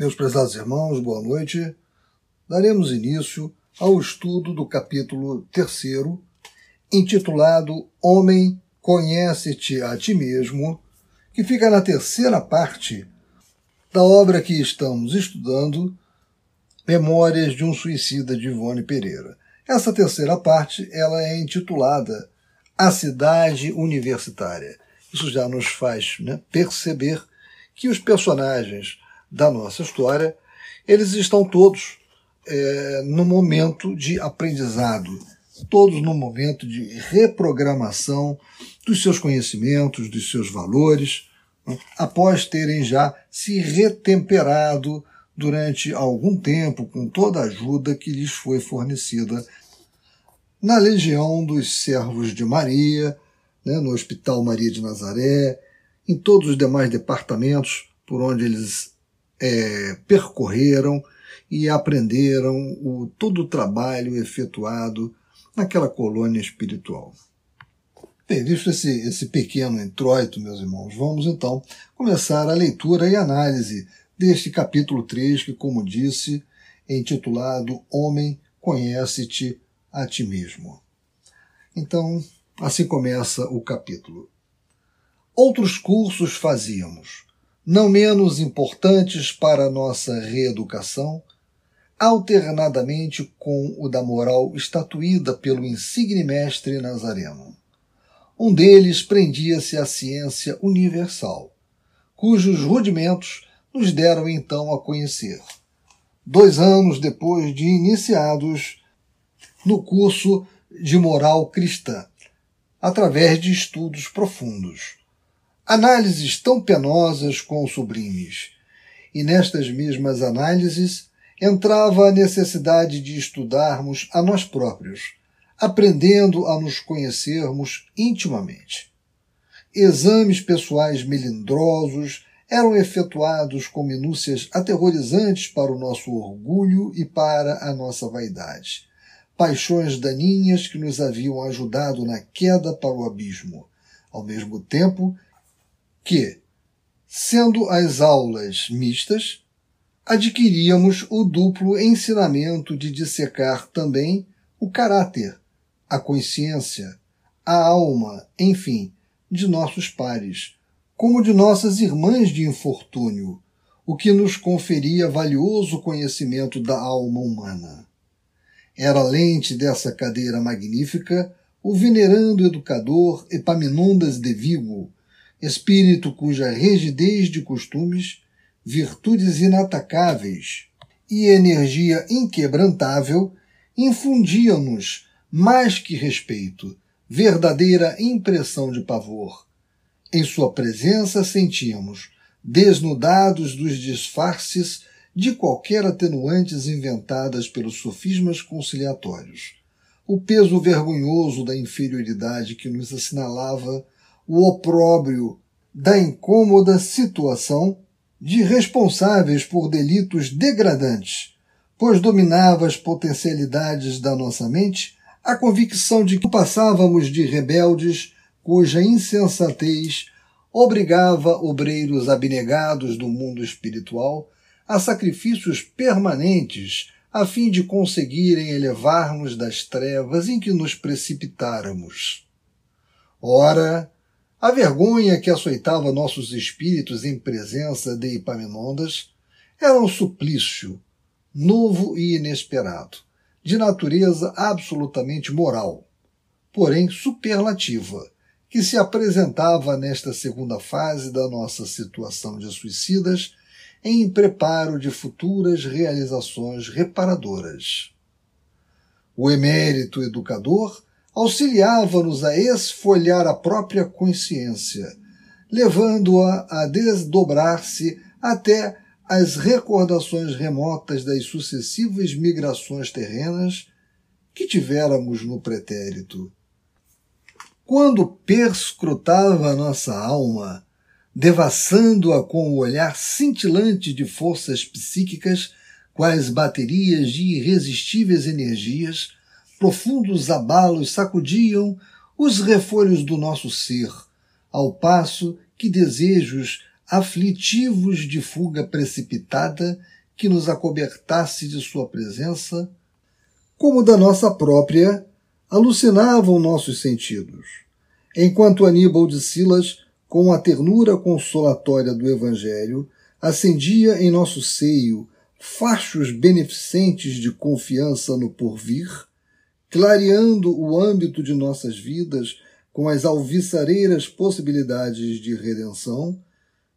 Meus prezados irmãos, boa noite. Daremos início ao estudo do capítulo terceiro, intitulado Homem, conhece-te a ti mesmo, que fica na terceira parte da obra que estamos estudando, Memórias de um Suicida de Ivone Pereira. Essa terceira parte ela é intitulada A Cidade Universitária. Isso já nos faz né, perceber que os personagens da nossa história, eles estão todos é, no momento de aprendizado, todos no momento de reprogramação dos seus conhecimentos, dos seus valores, né, após terem já se retemperado durante algum tempo com toda a ajuda que lhes foi fornecida na Legião dos Servos de Maria, né, no Hospital Maria de Nazaré, em todos os demais departamentos por onde eles é, percorreram e aprenderam o, todo o trabalho efetuado naquela colônia espiritual. Bem, visto esse, esse pequeno introito, meus irmãos, vamos então começar a leitura e análise deste capítulo 3, que, como disse, é intitulado Homem, conhece-te a ti mesmo. Então, assim começa o capítulo. Outros cursos fazíamos, não menos importantes para a nossa reeducação, alternadamente com o da moral estatuída pelo insigne mestre Nazareno. Um deles prendia-se à ciência universal, cujos rudimentos nos deram então a conhecer. Dois anos depois de iniciados no curso de moral cristã, através de estudos profundos análises tão penosas com sublimes. E nestas mesmas análises entrava a necessidade de estudarmos a nós próprios, aprendendo a nos conhecermos intimamente. Exames pessoais melindrosos eram efetuados com minúcias aterrorizantes para o nosso orgulho e para a nossa vaidade. Paixões daninhas que nos haviam ajudado na queda para o abismo, ao mesmo tempo que, sendo as aulas mistas, adquiríamos o duplo ensinamento de dissecar também o caráter, a consciência, a alma, enfim, de nossos pares, como de nossas irmãs de infortúnio, o que nos conferia valioso conhecimento da alma humana. Era lente dessa cadeira magnífica o venerando educador Epaminondas de Vigo, espírito cuja rigidez de costumes, virtudes inatacáveis e energia inquebrantável infundiam-nos, mais que respeito, verdadeira impressão de pavor. Em sua presença sentíamos, desnudados dos disfarces de qualquer atenuantes inventadas pelos sofismas conciliatórios, o peso vergonhoso da inferioridade que nos assinalava o opróbrio da incômoda situação de responsáveis por delitos degradantes, pois dominava as potencialidades da nossa mente a convicção de que passávamos de rebeldes cuja insensatez obrigava obreiros abnegados do mundo espiritual a sacrifícios permanentes a fim de conseguirem elevar-nos das trevas em que nos precipitáramos. Ora, a vergonha que açoitava nossos espíritos em presença de Epaminondas era um suplício novo e inesperado, de natureza absolutamente moral, porém superlativa, que se apresentava nesta segunda fase da nossa situação de suicidas em preparo de futuras realizações reparadoras. O emérito educador auxiliava-nos a esfolhar a própria consciência, levando-a a desdobrar-se até as recordações remotas das sucessivas migrações terrenas que tivéramos no pretérito. Quando perscrutava nossa alma, devassando-a com o olhar cintilante de forças psíquicas, quais baterias de irresistíveis energias, profundos abalos sacudiam os refolhos do nosso ser, ao passo que desejos aflitivos de fuga precipitada que nos acobertasse de sua presença, como da nossa própria, alucinavam nossos sentidos. Enquanto Aníbal de Silas, com a ternura consolatória do Evangelho, acendia em nosso seio fachos beneficentes de confiança no porvir, clareando o âmbito de nossas vidas com as alviçareiras possibilidades de redenção,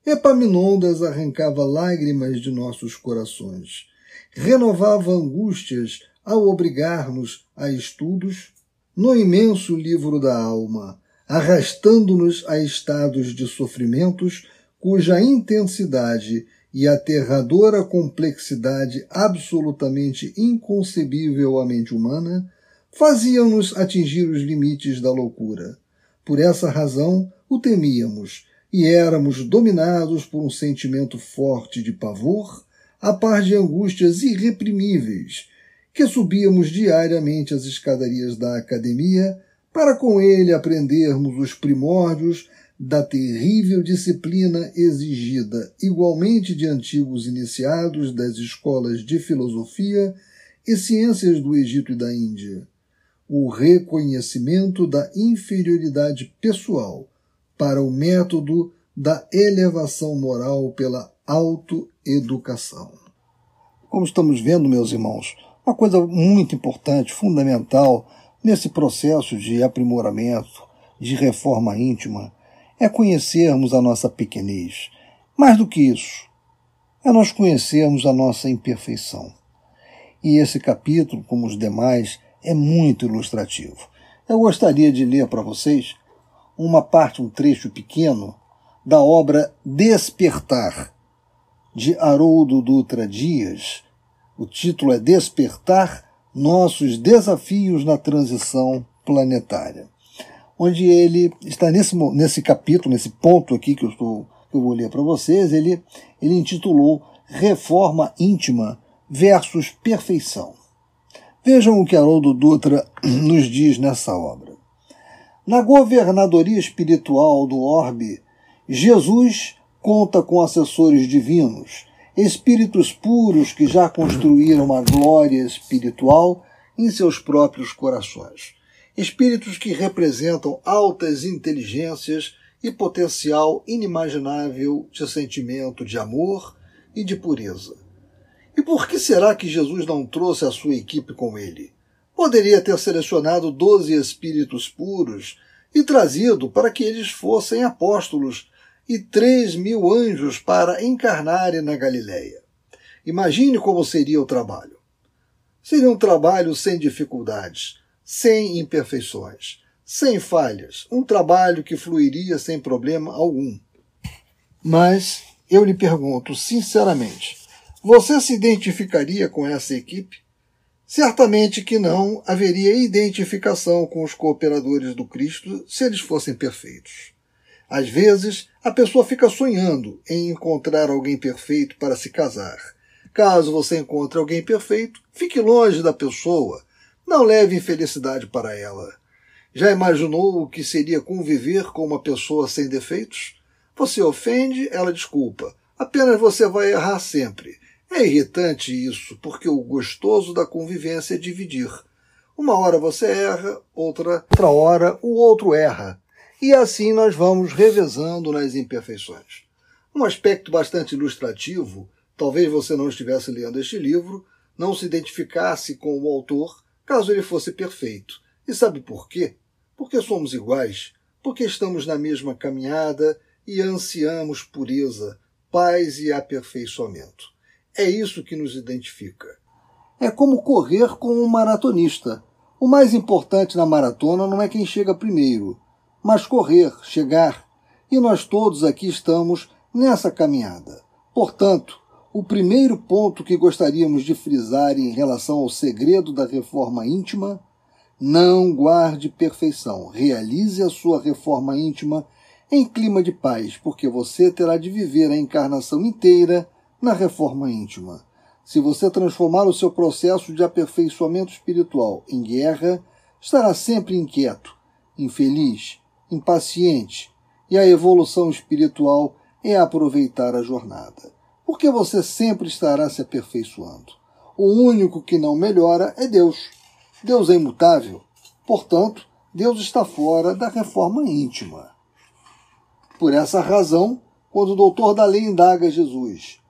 Epaminondas arrancava lágrimas de nossos corações, renovava angústias ao obrigar-nos a estudos no imenso livro da alma, arrastando-nos a estados de sofrimentos cuja intensidade e aterradora complexidade absolutamente inconcebível à mente humana faziam-nos atingir os limites da loucura. Por essa razão o temíamos e éramos dominados por um sentimento forte de pavor, a par de angústias irreprimíveis, que subíamos diariamente as escadarias da academia para com ele aprendermos os primórdios da terrível disciplina exigida igualmente de antigos iniciados das escolas de filosofia e ciências do Egito e da Índia, o reconhecimento da inferioridade pessoal para o método da elevação moral pela autoeducação. Como estamos vendo, meus irmãos, uma coisa muito importante, fundamental nesse processo de aprimoramento, de reforma íntima, é conhecermos a nossa pequenez. Mais do que isso, é nós conhecermos a nossa imperfeição. E esse capítulo, como os demais, é muito ilustrativo. Eu gostaria de ler para vocês uma parte, um trecho pequeno da obra Despertar, de Haroldo Dutra Dias. O título é Despertar Nossos Desafios na Transição Planetária onde ele está nesse, nesse capítulo, nesse ponto aqui que eu, estou, que eu vou ler para vocês, ele, ele intitulou Reforma Íntima versus Perfeição. Vejam o que Haroldo Dutra nos diz nessa obra. Na governadoria espiritual do orbe, Jesus conta com assessores divinos, espíritos puros que já construíram uma glória espiritual em seus próprios corações espíritos que representam altas inteligências e potencial inimaginável de sentimento de amor e de pureza. E por que será que Jesus não trouxe a sua equipe com ele? Poderia ter selecionado doze espíritos puros e trazido para que eles fossem apóstolos e três mil anjos para encarnarem na Galileia. Imagine como seria o trabalho. Seria um trabalho sem dificuldades, sem imperfeições, sem falhas, um trabalho que fluiria sem problema algum. Mas eu lhe pergunto sinceramente: você se identificaria com essa equipe? Certamente que não haveria identificação com os cooperadores do Cristo se eles fossem perfeitos. Às vezes, a pessoa fica sonhando em encontrar alguém perfeito para se casar. Caso você encontre alguém perfeito, fique longe da pessoa não leve infelicidade para ela. Já imaginou o que seria conviver com uma pessoa sem defeitos? Você ofende, ela desculpa. Apenas você vai errar sempre. É irritante isso, porque o gostoso da convivência é dividir. Uma hora você erra, outra, outra hora o outro erra. E assim nós vamos revezando nas imperfeições. Um aspecto bastante ilustrativo, talvez você não estivesse lendo este livro, não se identificasse com o autor, caso ele fosse perfeito. E sabe por quê? Porque somos iguais, porque estamos na mesma caminhada e ansiamos pureza, paz e aperfeiçoamento. É isso que nos identifica. É como correr com um maratonista. O mais importante na maratona não é quem chega primeiro, mas correr, chegar. E nós todos aqui estamos nessa caminhada. Portanto, o primeiro ponto que gostaríamos de frisar em relação ao segredo da reforma íntima, não guarde perfeição, realize a sua reforma íntima em clima de paz, porque você terá de viver a encarnação inteira na reforma íntima. Se você transformar o seu processo de aperfeiçoamento espiritual em guerra, estará sempre inquieto, infeliz, impaciente, e a evolução espiritual é aproveitar a jornada, porque você sempre estará se aperfeiçoando. O único que não melhora é Deus. Deus é imutável, portanto, Deus está fora da reforma íntima. Por essa razão, quando o doutor da lei indaga Jesus,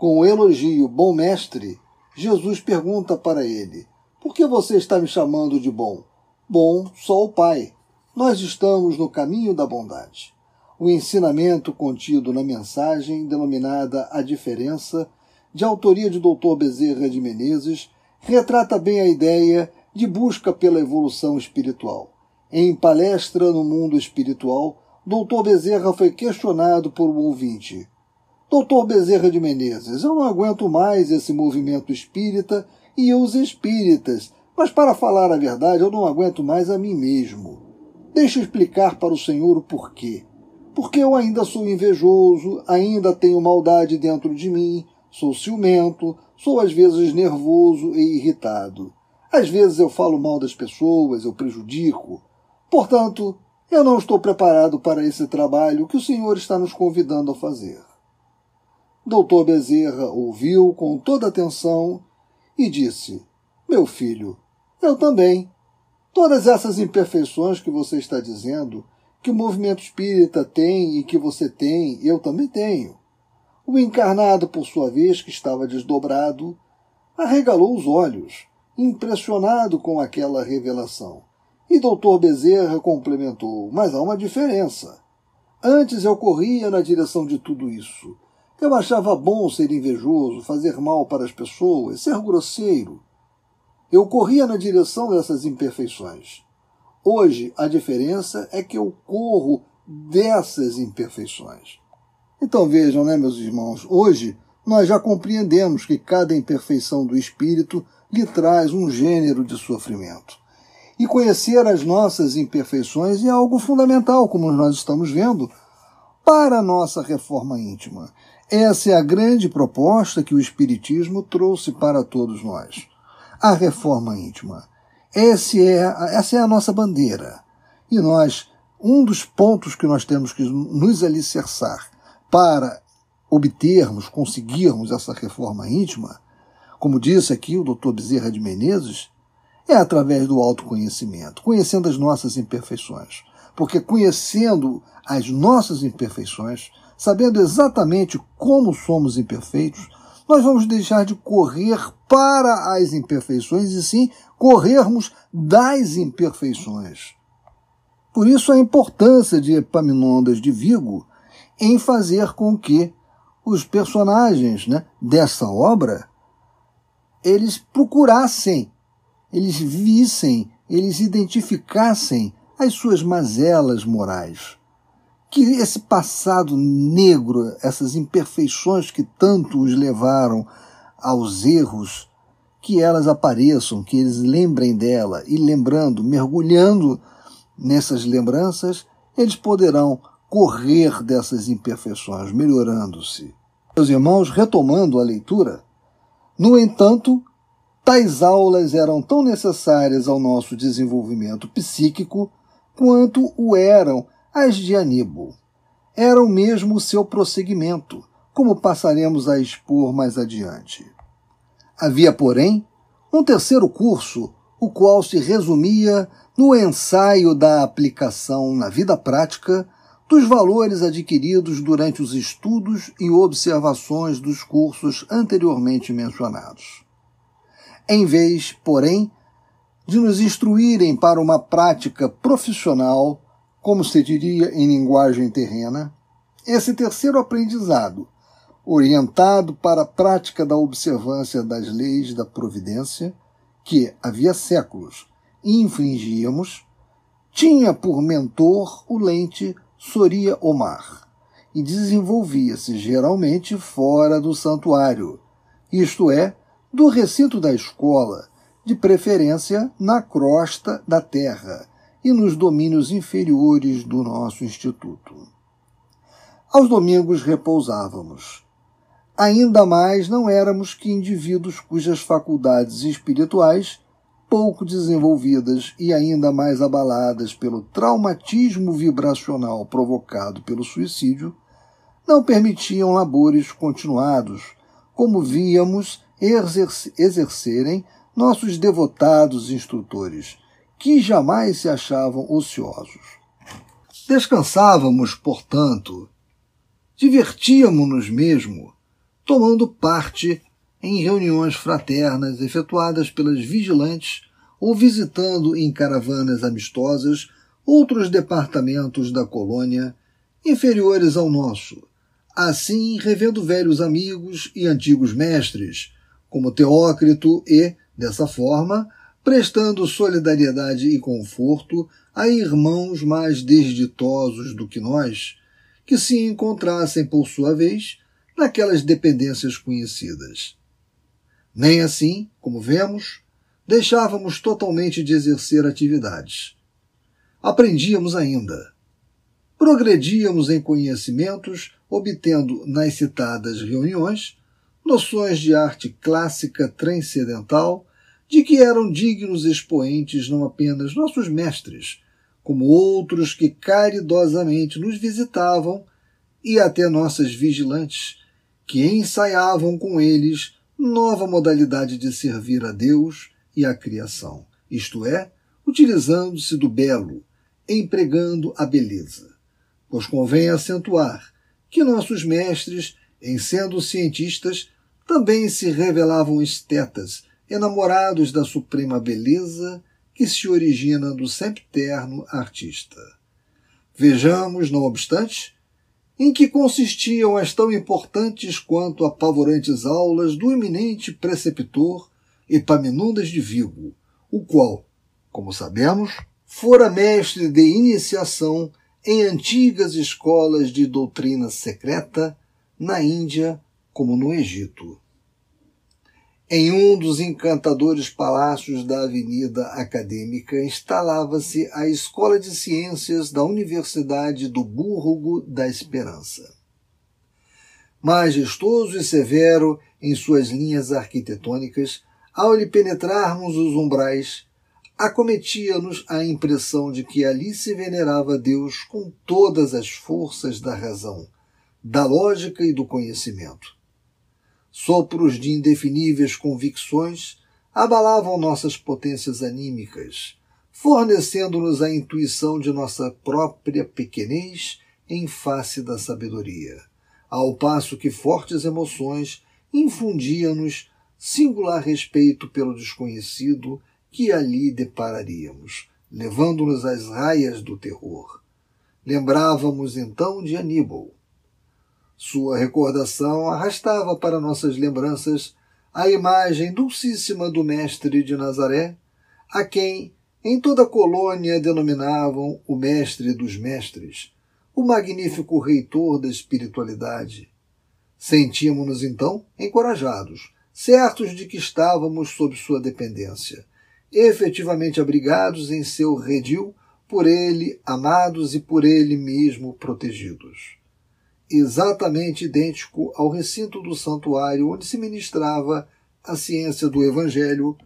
com o elogio bom mestre, Jesus pergunta para ele: Por que você está me chamando de bom? Bom, só o Pai. Nós estamos no caminho da bondade. O ensinamento contido na mensagem, denominada A Diferença, de autoria de Dr. Bezerra de Menezes, retrata bem a ideia de busca pela evolução espiritual. Em palestra no mundo espiritual, Dr. Bezerra foi questionado por um ouvinte. Doutor Bezerra de Menezes, eu não aguento mais esse movimento espírita e os espíritas mas para falar a verdade, eu não aguento mais a mim mesmo. Deixa eu explicar para o Senhor o porquê. Porque eu ainda sou invejoso, ainda tenho maldade dentro de mim, sou ciumento, sou às vezes nervoso e irritado. Às vezes eu falo mal das pessoas, eu prejudico. Portanto, eu não estou preparado para esse trabalho que o Senhor está nos convidando a fazer. Doutor Bezerra ouviu com toda atenção e disse: Meu filho, eu também. Todas essas imperfeições que você está dizendo, que o movimento espírita tem e que você tem, eu também tenho. O encarnado, por sua vez, que estava desdobrado, arregalou os olhos, impressionado com aquela revelação. E doutor Bezerra complementou: Mas há uma diferença. Antes eu corria na direção de tudo isso. Eu achava bom ser invejoso, fazer mal para as pessoas, ser grosseiro. Eu corria na direção dessas imperfeições. Hoje, a diferença é que eu corro dessas imperfeições. Então vejam, né, meus irmãos, hoje nós já compreendemos que cada imperfeição do espírito lhe traz um gênero de sofrimento. E conhecer as nossas imperfeições é algo fundamental, como nós estamos vendo, para a nossa reforma íntima. Essa é a grande proposta que o Espiritismo trouxe para todos nós a reforma íntima. Esse é, essa é a nossa bandeira. E nós, um dos pontos que nós temos que nos alicerçar para obtermos, conseguirmos essa reforma íntima, como disse aqui o Dr. Bezerra de Menezes, é através do autoconhecimento, conhecendo as nossas imperfeições. Porque conhecendo as nossas imperfeições, sabendo exatamente como somos imperfeitos, nós vamos deixar de correr para as imperfeições e sim corrermos das imperfeições. Por isso a importância de Epaminondas de Vigo em fazer com que os personagens né, dessa obra eles procurassem, eles vissem, eles identificassem as suas mazelas morais que esse passado negro, essas imperfeições que tanto os levaram aos erros, que elas apareçam, que eles lembrem dela e lembrando, mergulhando nessas lembranças, eles poderão correr dessas imperfeições, melhorando-se. Meus irmãos, retomando a leitura, no entanto, tais aulas eram tão necessárias ao nosso desenvolvimento psíquico quanto o eram as de Aníbal mesmo o seu prosseguimento, como passaremos a expor mais adiante. Havia, porém, um terceiro curso, o qual se resumia no ensaio da aplicação na vida prática dos valores adquiridos durante os estudos e observações dos cursos anteriormente mencionados. Em vez, porém, de nos instruírem para uma prática profissional como se diria em linguagem terrena, esse terceiro aprendizado, orientado para a prática da observância das leis da providência, que havia séculos infringíamos, tinha por mentor o lente Soria Omar e desenvolvia-se geralmente fora do santuário, isto é, do recinto da escola, de preferência na crosta da terra, e nos domínios inferiores do nosso instituto. Aos domingos repousávamos. Ainda mais não éramos que indivíduos cujas faculdades espirituais, pouco desenvolvidas e ainda mais abaladas pelo traumatismo vibracional provocado pelo suicídio, não permitiam labores continuados, como víamos exercerem nossos devotados instrutores, que jamais se achavam ociosos. Descansávamos, portanto, divertíamos-nos mesmo, tomando parte em reuniões fraternas efetuadas pelas vigilantes ou visitando em caravanas amistosas outros departamentos da colônia inferiores ao nosso, assim revendo velhos amigos e antigos mestres, como Teócrito e, dessa forma, prestando solidariedade e conforto a irmãos mais desditosos do que nós, que se encontrassem, por sua vez, naquelas dependências conhecidas. Nem assim, como vemos, deixávamos totalmente de exercer atividades. Aprendíamos ainda. Progredíamos em conhecimentos, obtendo nas citadas reuniões noções de arte clássica transcendental de que eram dignos expoentes não apenas nossos mestres, como outros que caridosamente nos visitavam e até nossas vigilantes, que ensaiavam com eles nova modalidade de servir a Deus e à criação, isto é, utilizando-se do belo, empregando a beleza. Pois convém acentuar que nossos mestres, em sendo cientistas, também se revelavam estetas, enamorados da suprema beleza que se origina do sempiterno artista. Vejamos, não obstante, em que consistiam as tão importantes quanto apavorantes aulas do eminente preceptor Epaminondas de Vigo, o qual, como sabemos, fora mestre de iniciação em antigas escolas de doutrina secreta na Índia como no Egito. Em um dos encantadores palácios da Avenida Acadêmica instalava-se a Escola de Ciências da Universidade do Búrrogo da Esperança. Majestoso e severo em suas linhas arquitetônicas, ao lhe penetrarmos os umbrais, acometia-nos a impressão de que ali se venerava Deus com todas as forças da razão, da lógica e do conhecimento Sopros de indefiníveis convicções abalavam nossas potências anímicas, fornecendo-nos a intuição de nossa própria pequenez em face da sabedoria, ao passo que fortes emoções infundiam-nos singular respeito pelo desconhecido que ali depararíamos, levando-nos às raias do terror. Lembrávamos então de Aníbal, sua recordação arrastava para nossas lembranças a imagem dulcíssima do Mestre de Nazaré, a quem em toda a colônia denominavam o Mestre dos Mestres, o magnífico reitor da espiritualidade. Sentíamos-nos então encorajados, certos de que estávamos sob sua dependência, efetivamente abrigados em seu redil, por ele amados e por ele mesmo protegidos exatamente idêntico ao recinto do santuário onde se ministrava a ciência do Evangelho,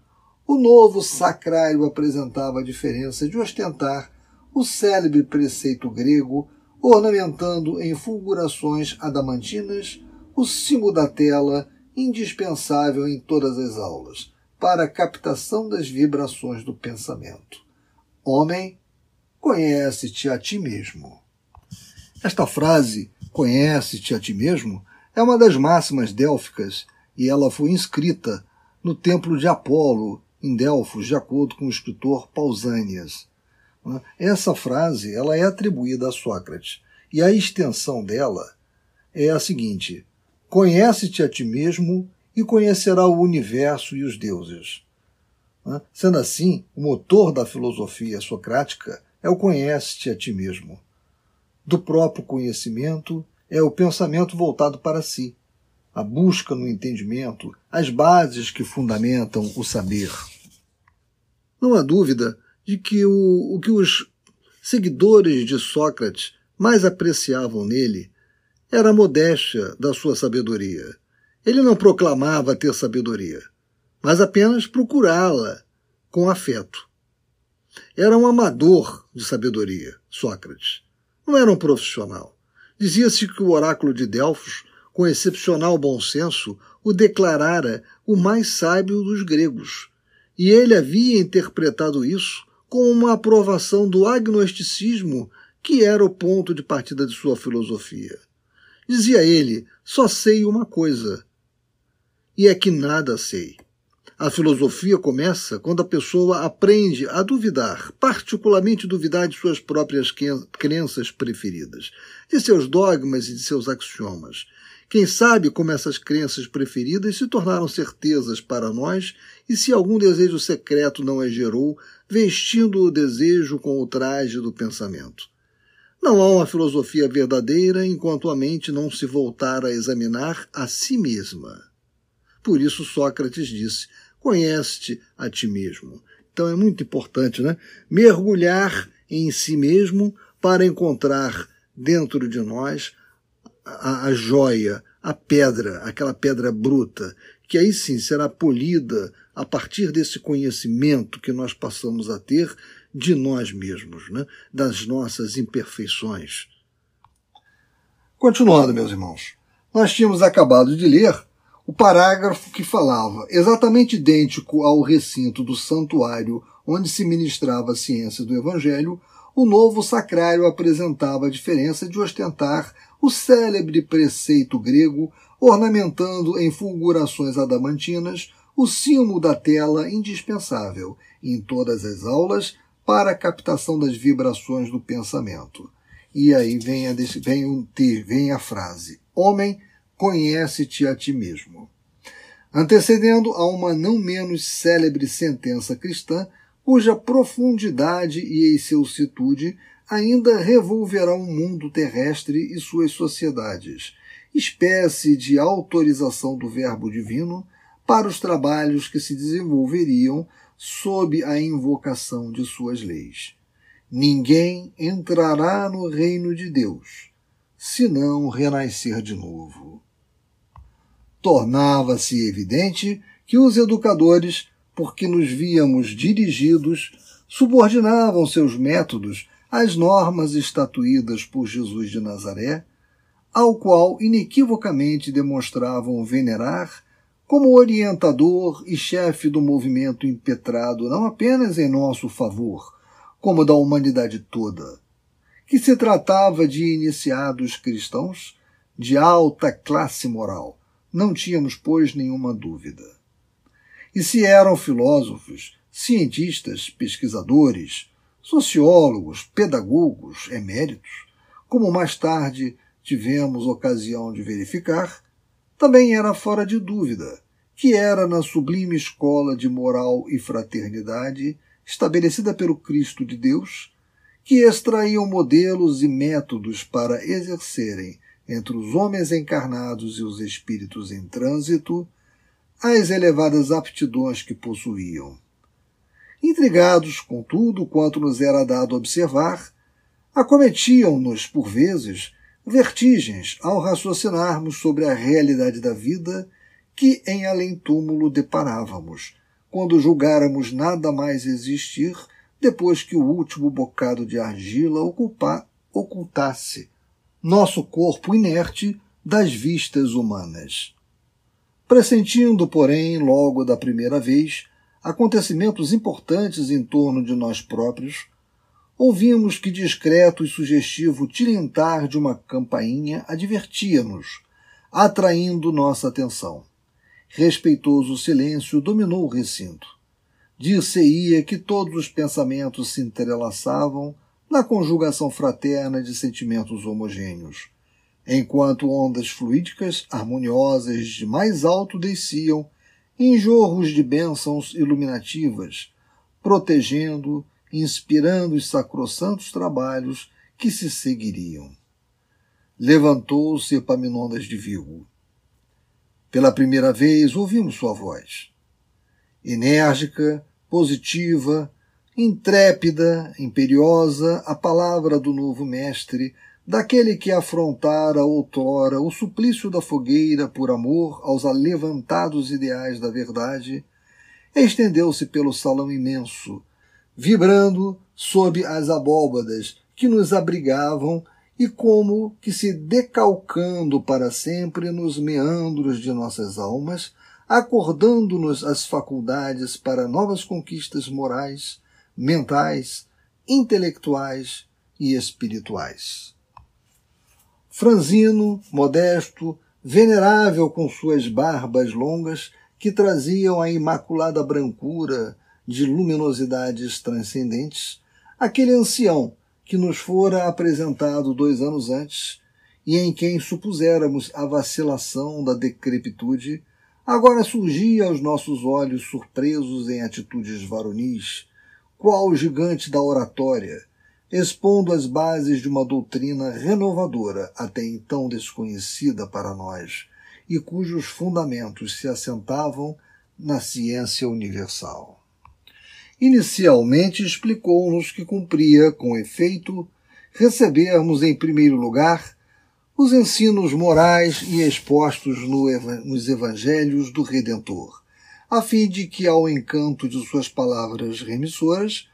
o novo sacrário apresentava a diferença de ostentar o célebre preceito grego, ornamentando em fulgurações adamantinas o cimo da tela, indispensável em todas as aulas, para a captação das vibrações do pensamento. Homem, conhece-te a ti mesmo. Esta frase Conhece-te a ti mesmo é uma das máximas délficas e ela foi inscrita no templo de Apolo, em Delfos, de acordo com o escritor Pausanias. Essa frase ela é atribuída a Sócrates e a extensão dela é a seguinte: Conhece-te a ti mesmo e conhecerá o universo e os deuses. Sendo assim, o motor da filosofia socrática é o conhece-te a ti mesmo do próprio conhecimento é o pensamento voltado para si, a busca no entendimento, as bases que fundamentam o saber. Não há dúvida de que o, o que os seguidores de Sócrates mais apreciavam nele era a modéstia da sua sabedoria. Ele não proclamava ter sabedoria, mas apenas procurá-la com afeto. Era um amador de sabedoria, Sócrates. Não era um profissional. Dizia-se que o oráculo de Delfos, com excepcional bom senso, o declarara o mais sábio dos gregos, e ele havia interpretado isso como uma aprovação do agnosticismo, que era o ponto de partida de sua filosofia. Dizia ele: só sei uma coisa, e é que nada sei. A filosofia começa quando a pessoa aprende a duvidar, particularmente duvidar de suas próprias crenças preferidas, de seus dogmas e de seus axiomas. Quem sabe como essas crenças preferidas se tornaram certezas para nós e se algum desejo secreto não as gerou, vestindo o desejo com o traje do pensamento. Não há uma filosofia verdadeira enquanto a mente não se voltar a examinar a si mesma. Por isso Sócrates disse: conhece-te a ti mesmo. Então é muito importante, né? Mergulhar em si mesmo para encontrar dentro de nós a, a joia, a pedra, aquela pedra bruta, que aí sim será polida a partir desse conhecimento que nós passamos a ter de nós mesmos, né? das nossas imperfeições. Continuando, meus irmãos, nós tínhamos acabado de ler o parágrafo que falava, exatamente idêntico ao recinto do santuário onde se ministrava a ciência do Evangelho, o novo sacrário apresentava a diferença de ostentar o célebre preceito grego, ornamentando em fulgurações adamantinas o cimo da tela indispensável em todas as aulas para a captação das vibrações do pensamento. E aí vem a, vem, um, vem a frase: Homem, conhece-te a ti mesmo. Antecedendo a uma não menos célebre sentença cristã, cuja profundidade e excelsitude ainda revolverá o mundo terrestre e suas sociedades, espécie de autorização do Verbo Divino para os trabalhos que se desenvolveriam sob a invocação de suas leis. Ninguém entrará no reino de Deus, se não renascer de novo tornava-se evidente que os educadores, porque nos víamos dirigidos, subordinavam seus métodos às normas estatuídas por Jesus de Nazaré, ao qual inequivocamente demonstravam venerar como orientador e chefe do movimento impetrado não apenas em nosso favor, como da humanidade toda, que se tratava de iniciados cristãos de alta classe moral, não tínhamos, pois, nenhuma dúvida. E se eram filósofos, cientistas, pesquisadores, sociólogos, pedagogos, eméritos, como mais tarde tivemos ocasião de verificar, também era fora de dúvida que era na sublime escola de moral e fraternidade estabelecida pelo Cristo de Deus que extraíam modelos e métodos para exercerem entre os homens encarnados e os espíritos em trânsito, as elevadas aptidões que possuíam. Intrigados com tudo quanto nos era dado observar, acometiam-nos, por vezes, vertigens ao raciocinarmos sobre a realidade da vida que em além-túmulo deparávamos, quando julgáramos nada mais existir depois que o último bocado de argila ocultasse nosso corpo inerte das vistas humanas. Pressentindo, porém, logo da primeira vez, acontecimentos importantes em torno de nós próprios, ouvimos que discreto e sugestivo tilintar de uma campainha advertia-nos, atraindo nossa atenção. Respeitoso silêncio dominou o recinto. Dir-se-ia que todos os pensamentos se entrelaçavam na conjugação fraterna de sentimentos homogêneos, enquanto ondas fluídicas harmoniosas de mais alto desciam em jorros de bênçãos iluminativas, protegendo, inspirando os sacrossantos trabalhos que se seguiriam. Levantou-se Epaminondas de Vigo. Pela primeira vez ouvimos sua voz. Enérgica, positiva, intrépida, imperiosa, a palavra do novo mestre, daquele que afrontara outrora o suplício da fogueira por amor aos alevantados ideais da verdade, estendeu-se pelo salão imenso, vibrando sob as abóbadas que nos abrigavam e como que se decalcando para sempre nos meandros de nossas almas, acordando-nos as faculdades para novas conquistas morais, mentais, intelectuais e espirituais. Franzino, modesto, venerável com suas barbas longas, que traziam a imaculada brancura de luminosidades transcendentes, aquele ancião que nos fora apresentado dois anos antes e em quem supuséramos a vacilação da decrepitude, agora surgia aos nossos olhos surpresos em atitudes varonis, qual gigante da oratória, expondo as bases de uma doutrina renovadora até então desconhecida para nós e cujos fundamentos se assentavam na ciência universal. Inicialmente explicou-nos que cumpria, com efeito, recebermos em primeiro lugar os ensinos morais e expostos no, nos evangelhos do Redentor, a fim de que, ao encanto de suas palavras remissoras,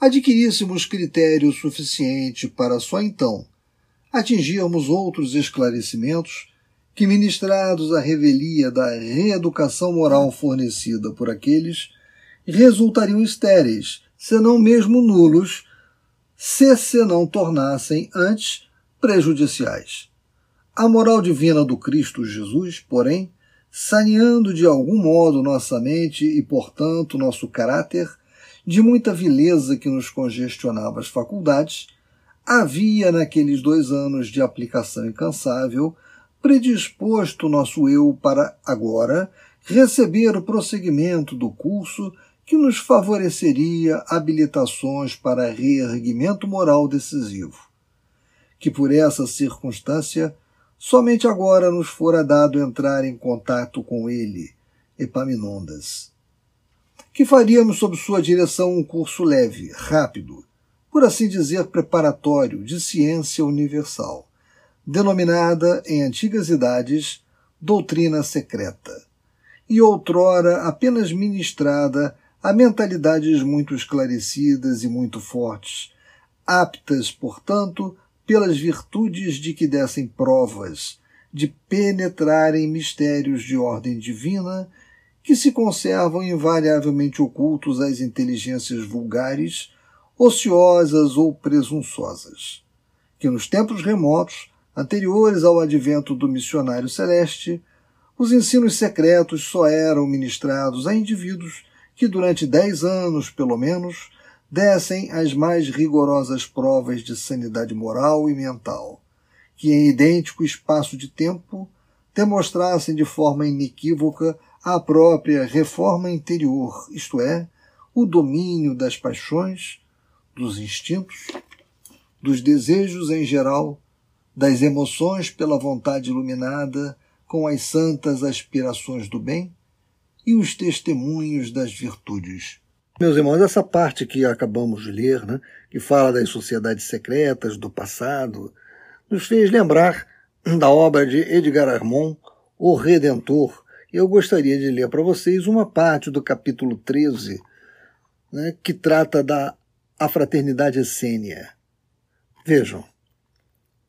adquiríssemos critério suficiente para só então atingirmos outros esclarecimentos que, ministrados à revelia da reeducação moral fornecida por aqueles resultariam estéreis, senão mesmo nulos, se se não tornassem antes prejudiciais. A moral divina do Cristo Jesus, porém, saneando de algum modo nossa mente e, portanto, nosso caráter, de muita vileza que nos congestionava as faculdades, havia naqueles dois anos de aplicação incansável predisposto nosso eu para agora receber o prosseguimento do curso que nos favoreceria habilitações para reerguimento moral decisivo. Que por essa circunstância somente agora nos fora dado entrar em contato com ele, Epaminondas. Que faríamos sob sua direção um curso leve, rápido, por assim dizer preparatório de ciência universal, denominada em antigas idades doutrina secreta, e outrora apenas ministrada a mentalidades muito esclarecidas e muito fortes, aptas, portanto, pelas virtudes de que dessem provas, de penetrarem mistérios de ordem divina que se conservam invariavelmente ocultos às inteligências vulgares, ociosas ou presunçosas, que nos tempos remotos, anteriores ao advento do missionário celeste, os ensinos secretos só eram ministrados a indivíduos que durante dez anos, pelo menos, dessem as mais rigorosas provas de sanidade moral e mental, que em idêntico espaço de tempo demonstrassem de forma inequívoca a própria reforma interior, isto é, o domínio das paixões, dos instintos, dos desejos em geral, das emoções pela vontade iluminada com as santas aspirações do bem, e os testemunhos das virtudes. Meus irmãos, essa parte que acabamos de ler, né, que fala das sociedades secretas do passado, nos fez lembrar da obra de Edgar Armand, O Redentor. Eu gostaria de ler para vocês uma parte do capítulo 13, né, que trata da fraternidade essênia. Vejam,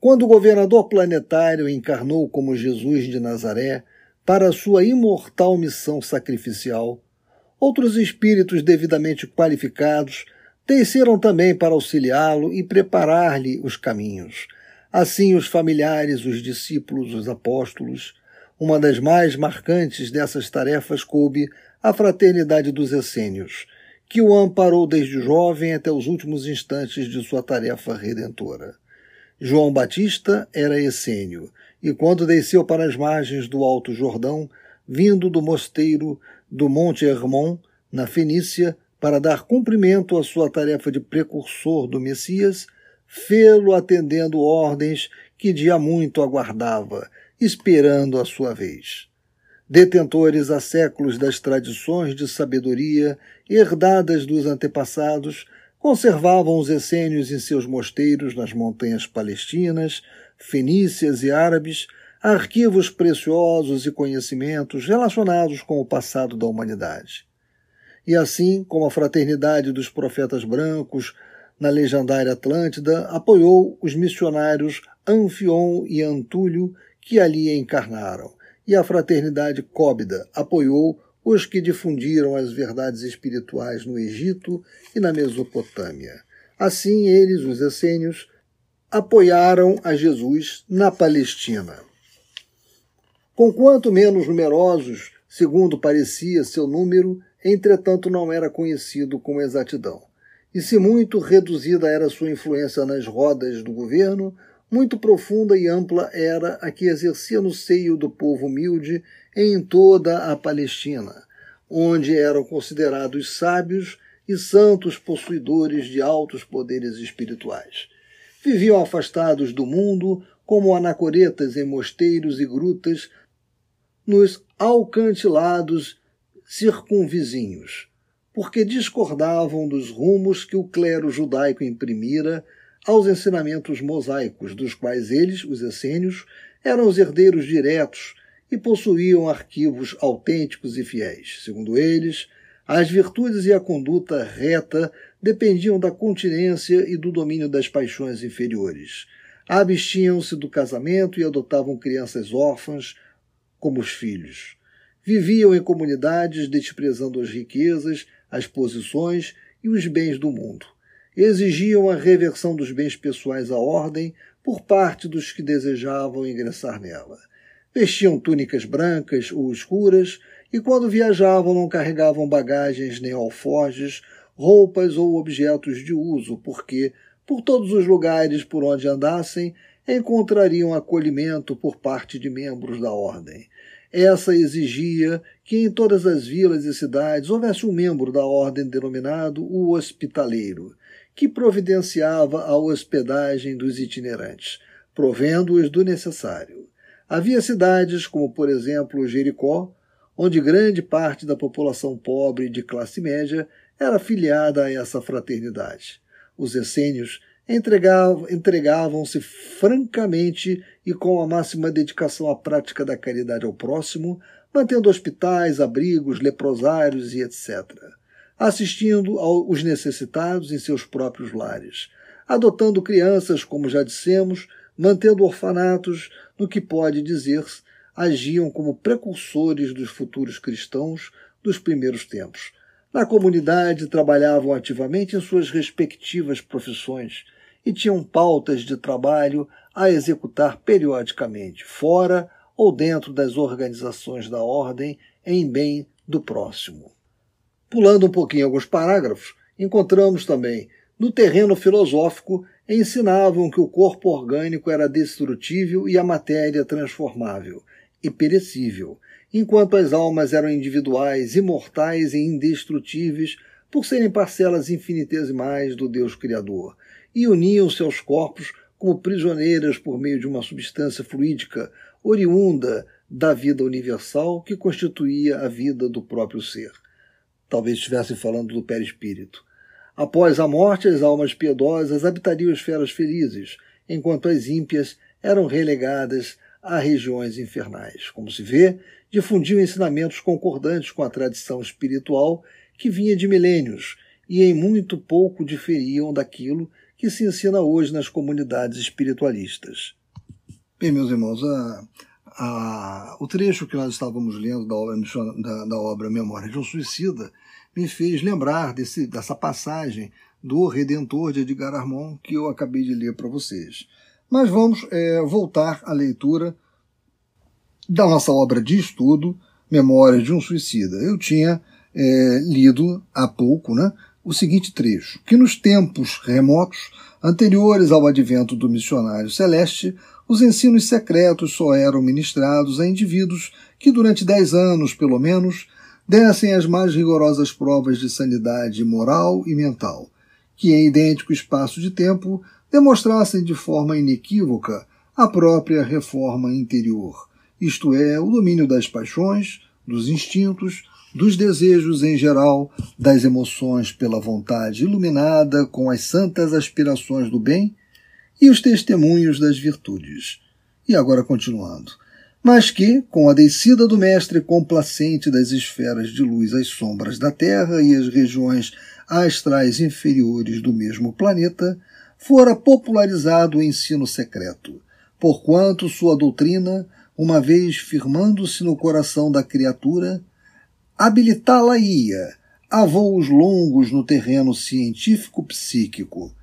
quando o governador planetário encarnou como Jesus de Nazaré, para sua imortal missão sacrificial, outros espíritos devidamente qualificados desceram também para auxiliá-lo e preparar-lhe os caminhos. Assim, os familiares, os discípulos, os apóstolos. Uma das mais marcantes dessas tarefas coube à fraternidade dos essênios, que o amparou desde jovem até os últimos instantes de sua tarefa redentora. João Batista era essênio, e quando desceu para as margens do Alto Jordão, vindo do mosteiro do Monte Hermon, na Fenícia, para dar cumprimento à sua tarefa de precursor do Messias, fê-lo atendendo ordens que de há muito aguardava, esperando a sua vez. Detentores há séculos das tradições de sabedoria herdadas dos antepassados, conservavam os essênios em seus mosteiros nas montanhas palestinas, fenícias e árabes, arquivos preciosos e conhecimentos relacionados com o passado da humanidade. E assim como a fraternidade dos profetas brancos na legendária Atlântida apoiou os missionários Anfion e Antúlio, que ali encarnaram, e a fraternidade Cóbida apoiou os que difundiram as verdades espirituais no Egito e na Mesopotâmia. Assim, eles, os essênios, apoiaram a Jesus na Palestina. Conquanto menos numerosos, segundo parecia seu número, entretanto não era conhecido com exatidão. E se muito reduzida era sua influência nas rodas do governo, muito profunda e ampla era a que exercia no seio do povo humilde em toda a Palestina, onde eram considerados sábios e santos possuidores de altos poderes espirituais. Viviam afastados do mundo, como anacoretas em mosteiros e grutas, nos alcantilados circunvizinhos, porque discordavam dos rumos que o clero judaico imprimira aos ensinamentos mosaicos, dos quais eles, os essênios, eram os herdeiros diretos e possuíam arquivos autênticos e fiéis. Segundo eles, as virtudes e a conduta reta dependiam da continência e do domínio das paixões inferiores. Abstinham-se do casamento e adotavam crianças órfãs como os filhos. Viviam em comunidades desprezando as riquezas, as posições e os bens do mundo exigiam a reversão dos bens pessoais à ordem por parte dos que desejavam ingressar nela. Vestiam túnicas brancas ou escuras e, quando viajavam, não carregavam bagagens nem alforjes, roupas ou objetos de uso, porque, por todos os lugares por onde andassem, encontrariam acolhimento por parte de membros da ordem. Essa exigia que em todas as vilas e cidades houvesse um membro da ordem denominado o hospitaleiro, que providenciava a hospedagem dos itinerantes, provendo-os do necessário. Havia cidades, como por exemplo Jericó, onde grande parte da população pobre de classe média era filiada a essa fraternidade. Os essênios entregavam-se francamente e com a máxima dedicação à prática da caridade ao próximo, mantendo hospitais, abrigos, leprosários e etc assistindo aos necessitados em seus próprios lares, adotando crianças, como já dissemos, mantendo orfanatos, no que pode dizer-se, agiam como precursores dos futuros cristãos dos primeiros tempos. Na comunidade trabalhavam ativamente em suas respectivas profissões e tinham pautas de trabalho a executar periodicamente, fora ou dentro das organizações da ordem, em bem do próximo. Pulando um pouquinho alguns parágrafos, encontramos também, no terreno filosófico, ensinavam que o corpo orgânico era destrutível e a matéria transformável e perecível, enquanto as almas eram individuais, imortais e indestrutíveis por serem parcelas infinitesimais do Deus Criador, e uniam-se aos corpos como prisioneiras por meio de uma substância fluídica oriunda da vida universal que constituía a vida do próprio ser talvez estivesse falando do perispírito. Após a morte, as almas piedosas habitariam esferas felizes, enquanto as ímpias eram relegadas a regiões infernais. Como se vê, difundiam ensinamentos concordantes com a tradição espiritual que vinha de milênios e em muito pouco diferiam daquilo que se ensina hoje nas comunidades espiritualistas. Bem, meus irmãos, a, a, o trecho que nós estávamos lendo da obra, da, da obra Memória de um Suicida me fez lembrar desse, dessa passagem do Redentor de Edgar Armand que eu acabei de ler para vocês. Mas vamos é, voltar à leitura da nossa obra de estudo, Memórias de um Suicida. Eu tinha é, lido há pouco né, o seguinte trecho: que nos tempos remotos, anteriores ao advento do missionário celeste, os ensinos secretos só eram ministrados a indivíduos que, durante dez anos pelo menos, dessem as mais rigorosas provas de sanidade moral e mental, que em idêntico espaço de tempo demonstrassem de forma inequívoca a própria reforma interior, isto é, o domínio das paixões, dos instintos, dos desejos em geral, das emoções pela vontade iluminada com as santas aspirações do bem e os testemunhos das virtudes. E agora continuando. Mas que, com a descida do mestre complacente das esferas de luz às sombras da Terra e as regiões astrais inferiores do mesmo planeta, fora popularizado o ensino secreto, porquanto sua doutrina, uma vez firmando-se no coração da criatura, habilitá-la-ia a voos longos no terreno científico-psíquico,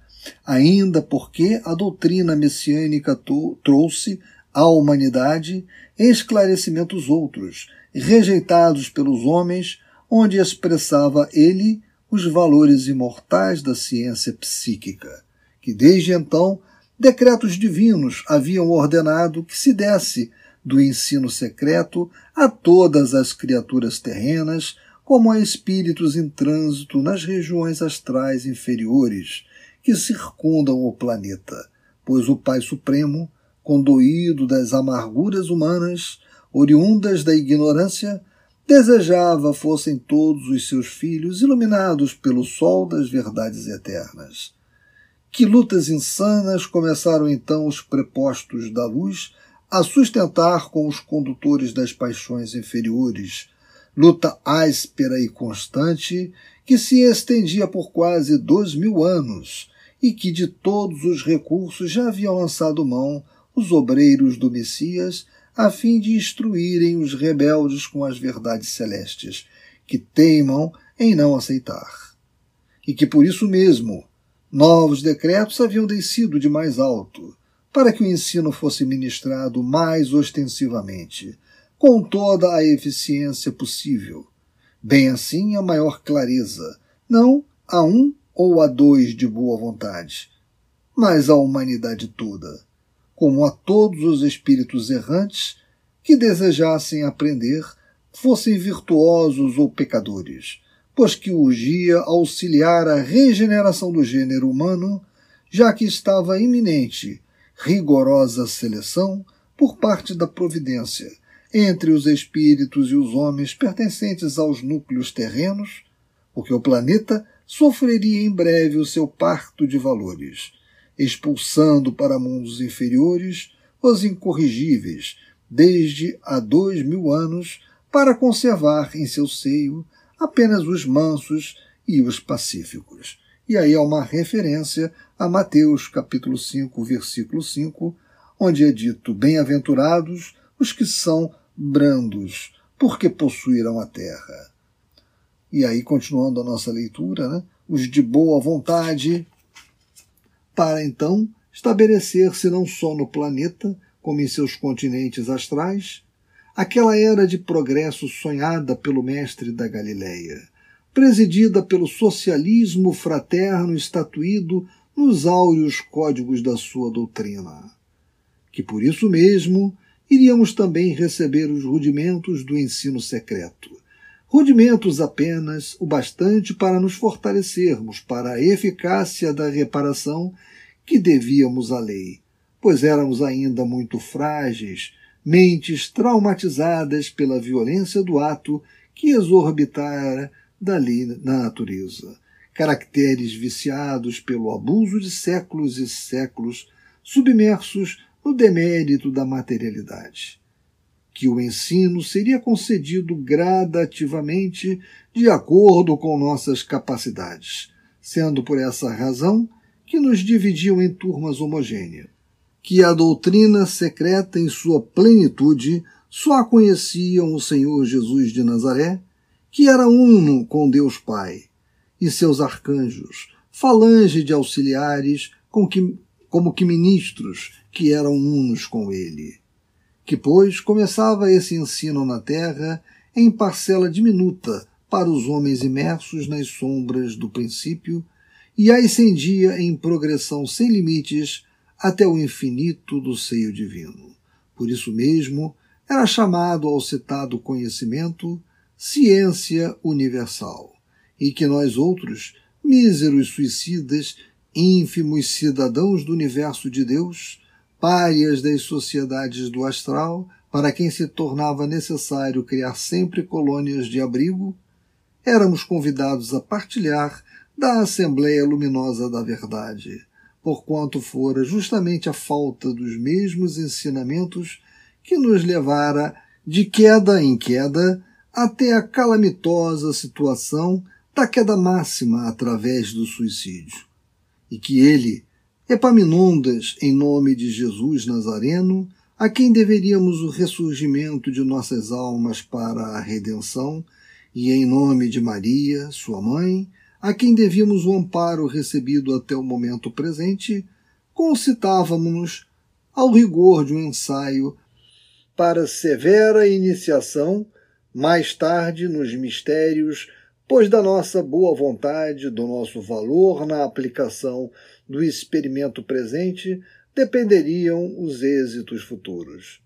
ainda porque a doutrina messiânica trouxe à humanidade esclarecimentos outros, rejeitados pelos homens, onde expressava ele os valores imortais da ciência psíquica, que desde então decretos divinos haviam ordenado que se desse do ensino secreto a todas as criaturas terrenas, como a espíritos em trânsito nas regiões astrais inferiores que circundam o planeta, pois o Pai Supremo, condoído das amarguras humanas, oriundas da ignorância, desejava fossem todos os seus filhos iluminados pelo sol das verdades eternas. Que lutas insanas começaram então os prepostos da luz a sustentar com os condutores das paixões inferiores, luta áspera e constante que se estendia por quase dois mil anos e que de todos os recursos já haviam lançado mão os obreiros do Messias a fim de instruírem os rebeldes com as verdades celestes, que teimam em não aceitar. E que por isso mesmo novos decretos haviam descido de mais alto, para que o ensino fosse ministrado mais ostensivamente, com toda a eficiência possível, bem assim a maior clareza, não a um ou a dois de boa vontade, mas à humanidade toda como a todos os espíritos errantes que desejassem aprender, fossem virtuosos ou pecadores, pois que urgia auxiliar a regeneração do gênero humano, já que estava iminente rigorosa seleção por parte da providência entre os espíritos e os homens pertencentes aos núcleos terrenos, porque o planeta sofreria em breve o seu parto de valores expulsando para mundos inferiores os incorrigíveis, desde há dois mil anos, para conservar em seu seio apenas os mansos e os pacíficos. E aí há uma referência a Mateus capítulo 5, versículo 5, onde é dito: Bem-aventurados os que são brandos, porque possuirão a terra. E aí, continuando a nossa leitura, né? os de boa vontade, para então estabelecer-se não só no planeta, como em seus continentes astrais, aquela era de progresso sonhada pelo mestre da Galileia, presidida pelo socialismo fraterno estatuído nos áureos códigos da sua doutrina. Que por isso mesmo iríamos também receber os rudimentos do ensino secreto. Rudimentos apenas o bastante para nos fortalecermos para a eficácia da reparação que devíamos à lei, pois éramos ainda muito frágeis, mentes traumatizadas pela violência do ato que exorbitara da lei na natureza, caracteres viciados pelo abuso de séculos e séculos, submersos no demérito da materialidade. Que o ensino seria concedido gradativamente de acordo com nossas capacidades, sendo por essa razão que nos dividiam em turmas homogêneas, que a doutrina secreta em sua plenitude só conheciam o Senhor Jesus de Nazaré, que era uno com Deus Pai, e seus arcanjos, falange de auxiliares com que, como que ministros que eram unos com ele. Que, pois, começava esse ensino na terra em parcela diminuta para os homens imersos nas sombras do princípio e ascendia em progressão sem limites até o infinito do seio divino. Por isso mesmo, era chamado ao citado conhecimento ciência universal, e que nós outros, míseros suicidas, ínfimos cidadãos do universo de Deus, párias das sociedades do astral, para quem se tornava necessário criar sempre colônias de abrigo, éramos convidados a partilhar da Assembleia Luminosa da Verdade, porquanto fora justamente a falta dos mesmos ensinamentos que nos levara de queda em queda até a calamitosa situação da queda máxima através do suicídio, e que ele, Epaminondas, em nome de Jesus Nazareno, a quem deveríamos o ressurgimento de nossas almas para a redenção, e em nome de Maria, sua mãe, a quem devíamos o amparo recebido até o momento presente, concitávamos-nos ao rigor de um ensaio para severa iniciação, mais tarde nos mistérios, pois da nossa boa vontade, do nosso valor na aplicação do experimento presente, dependeriam os êxitos futuros.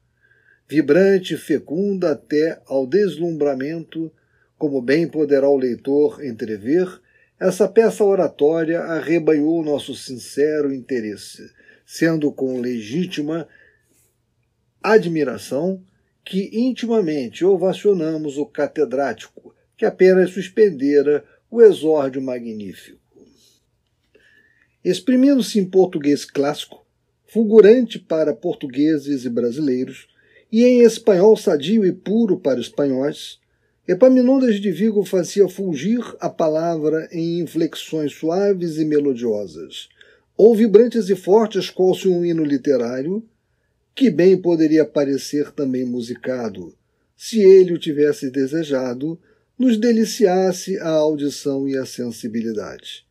Vibrante e fecunda até ao deslumbramento, como bem poderá o leitor entrever, essa peça oratória arrebanhou nosso sincero interesse, sendo com legítima admiração que intimamente ovacionamos o catedrático, que apenas suspendera o exórdio magnífico. Exprimindo-se em português clássico, fulgurante para portugueses e brasileiros, e em espanhol sadio e puro para espanhóis, Epaminondas de Vigo fazia fulgir a palavra em inflexões suaves e melodiosas, ou vibrantes e fortes qual se um hino literário, que bem poderia parecer também musicado, se ele o tivesse desejado, nos deliciasse a audição e a sensibilidade.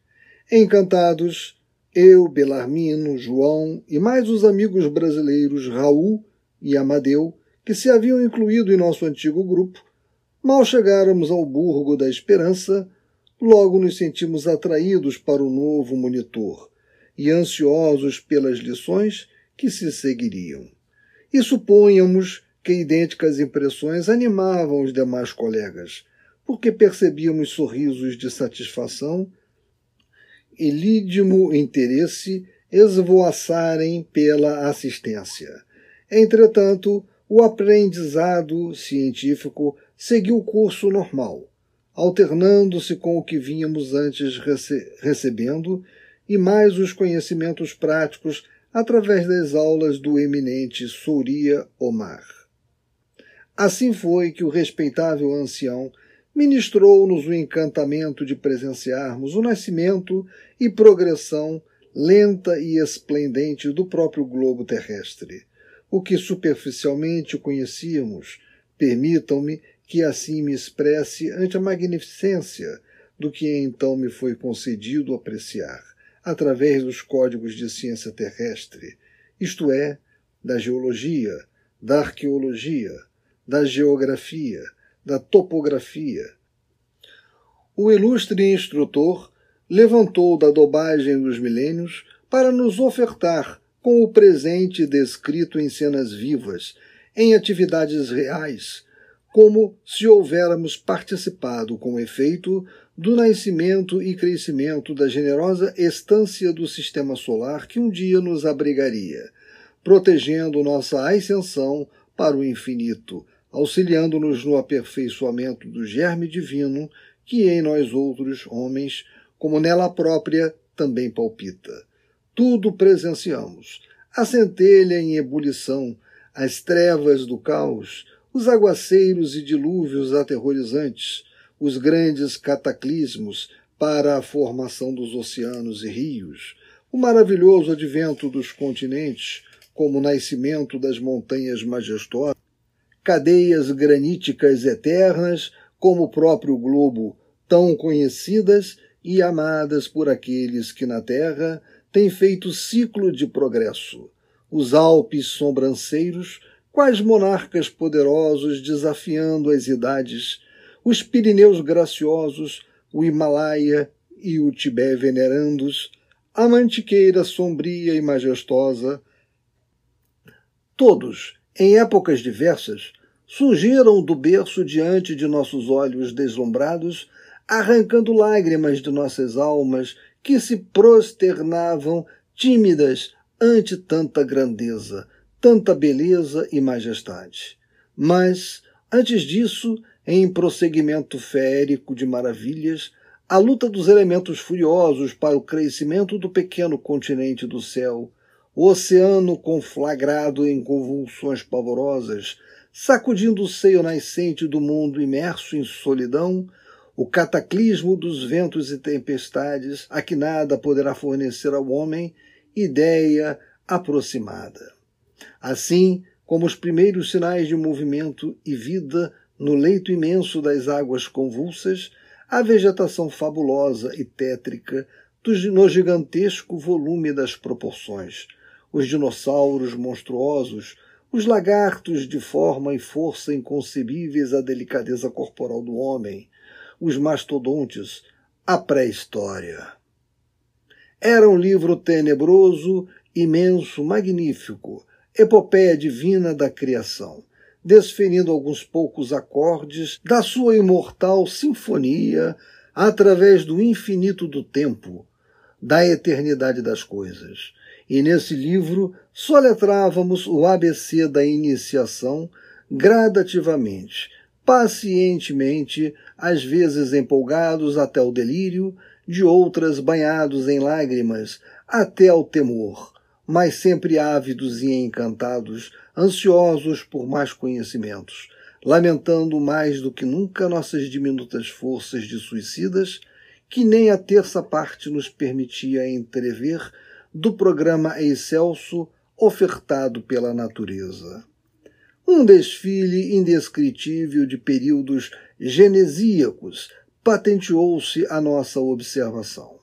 Encantados, eu, Belarmino, João e mais os amigos brasileiros Raul e Amadeu, que se haviam incluído em nosso antigo grupo, Mal chegáramos ao Burgo da Esperança, logo nos sentimos atraídos para o novo monitor e ansiosos pelas lições que se seguiriam. E suponhamos que idênticas impressões animavam os demais colegas, porque percebíamos sorrisos de satisfação e lídimo interesse esvoaçarem pela assistência. Entretanto, o aprendizado científico seguiu o curso normal, alternando-se com o que vínhamos antes rece recebendo e mais os conhecimentos práticos através das aulas do eminente Souria Omar. Assim foi que o respeitável ancião ministrou-nos o encantamento de presenciarmos o nascimento e progressão lenta e esplendente do próprio globo terrestre, o que superficialmente conhecíamos, permitam-me que assim me expresse ante a magnificência do que então me foi concedido apreciar, através dos códigos de ciência terrestre, isto é, da geologia, da arqueologia, da geografia, da topografia. O ilustre instrutor levantou da dobagem dos milênios para nos ofertar com o presente descrito em cenas vivas, em atividades reais, como se houvéssemos participado com efeito do nascimento e crescimento da generosa estância do sistema solar que um dia nos abrigaria, protegendo nossa ascensão para o infinito, auxiliando-nos no aperfeiçoamento do germe divino que em nós outros homens, como nela própria, também palpita. Tudo presenciamos. A centelha em ebulição, as trevas do caos, os aguaceiros e dilúvios aterrorizantes, os grandes cataclismos para a formação dos oceanos e rios, o maravilhoso advento dos continentes, como o nascimento das montanhas majestosas, cadeias graníticas eternas, como o próprio globo, tão conhecidas e amadas por aqueles que na Terra têm feito ciclo de progresso, os Alpes sobranceiros, quais monarcas poderosos desafiando as idades, os Pirineus graciosos, o Himalaia e o Tibé venerandos, a mantiqueira sombria e majestosa. Todos, em épocas diversas, surgiram do berço diante de nossos olhos deslumbrados, arrancando lágrimas de nossas almas que se prosternavam tímidas ante tanta grandeza, tanta beleza e majestade. Mas, antes disso, em prosseguimento férico de maravilhas, a luta dos elementos furiosos para o crescimento do pequeno continente do céu, o oceano conflagrado em convulsões pavorosas, sacudindo o seio nascente do mundo imerso em solidão, o cataclismo dos ventos e tempestades, a que nada poderá fornecer ao homem, ideia aproximada. Assim como os primeiros sinais de movimento e vida no leito imenso das águas convulsas, a vegetação fabulosa e tétrica no gigantesco volume das proporções, os dinossauros monstruosos, os lagartos de forma e força inconcebíveis à delicadeza corporal do homem, os mastodontes, a pré-história. Era um livro tenebroso, imenso, magnífico, epopeia divina da criação, desferindo alguns poucos acordes da sua imortal sinfonia através do infinito do tempo, da eternidade das coisas. E nesse livro soletrávamos o ABC da iniciação gradativamente, pacientemente, às vezes empolgados até o delírio, de outras banhados em lágrimas até ao temor, mas sempre ávidos e encantados, ansiosos por mais conhecimentos, lamentando mais do que nunca nossas diminutas forças de suicidas, que nem a terça parte nos permitia entrever do programa excelso ofertado pela natureza. Um desfile indescritível de períodos genesíacos patenteou-se a nossa observação.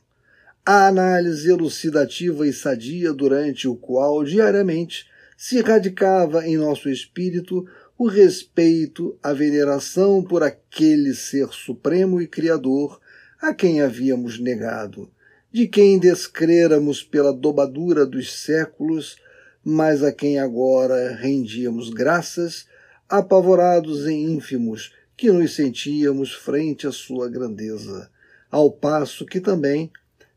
A análise elucidativa e sadia durante o qual diariamente se radicava em nosso espírito o respeito, a veneração por aquele ser supremo e criador a quem havíamos negado, de quem descréramos pela dobadura dos séculos, mas a quem agora rendíamos graças, apavorados e ínfimos, que nos sentíamos frente à sua grandeza, ao passo que também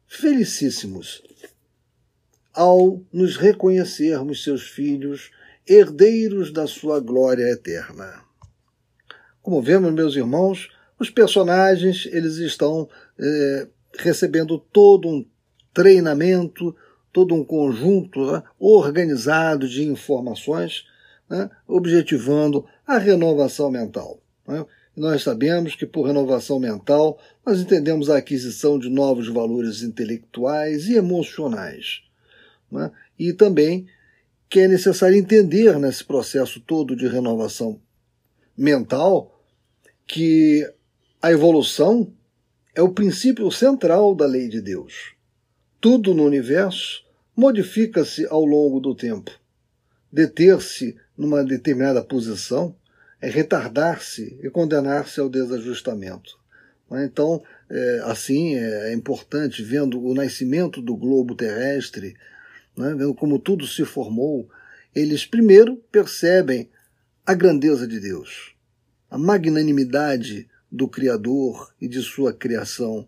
felicíssimos ao nos reconhecermos seus filhos, herdeiros da sua glória eterna. Como vemos, meus irmãos, os personagens eles estão é, recebendo todo um treinamento, todo um conjunto né, organizado de informações, né, objetivando a renovação mental. Né? Nós sabemos que por renovação mental nós entendemos a aquisição de novos valores intelectuais e emocionais. Né? E também que é necessário entender nesse processo todo de renovação mental que a evolução é o princípio central da lei de Deus. Tudo no universo modifica-se ao longo do tempo. Deter-se numa determinada posição é retardar-se e condenar-se ao desajustamento. Né? Então, é, assim, é importante, vendo o nascimento do globo terrestre, né, vendo como tudo se formou, eles primeiro percebem a grandeza de Deus, a magnanimidade do Criador e de sua criação,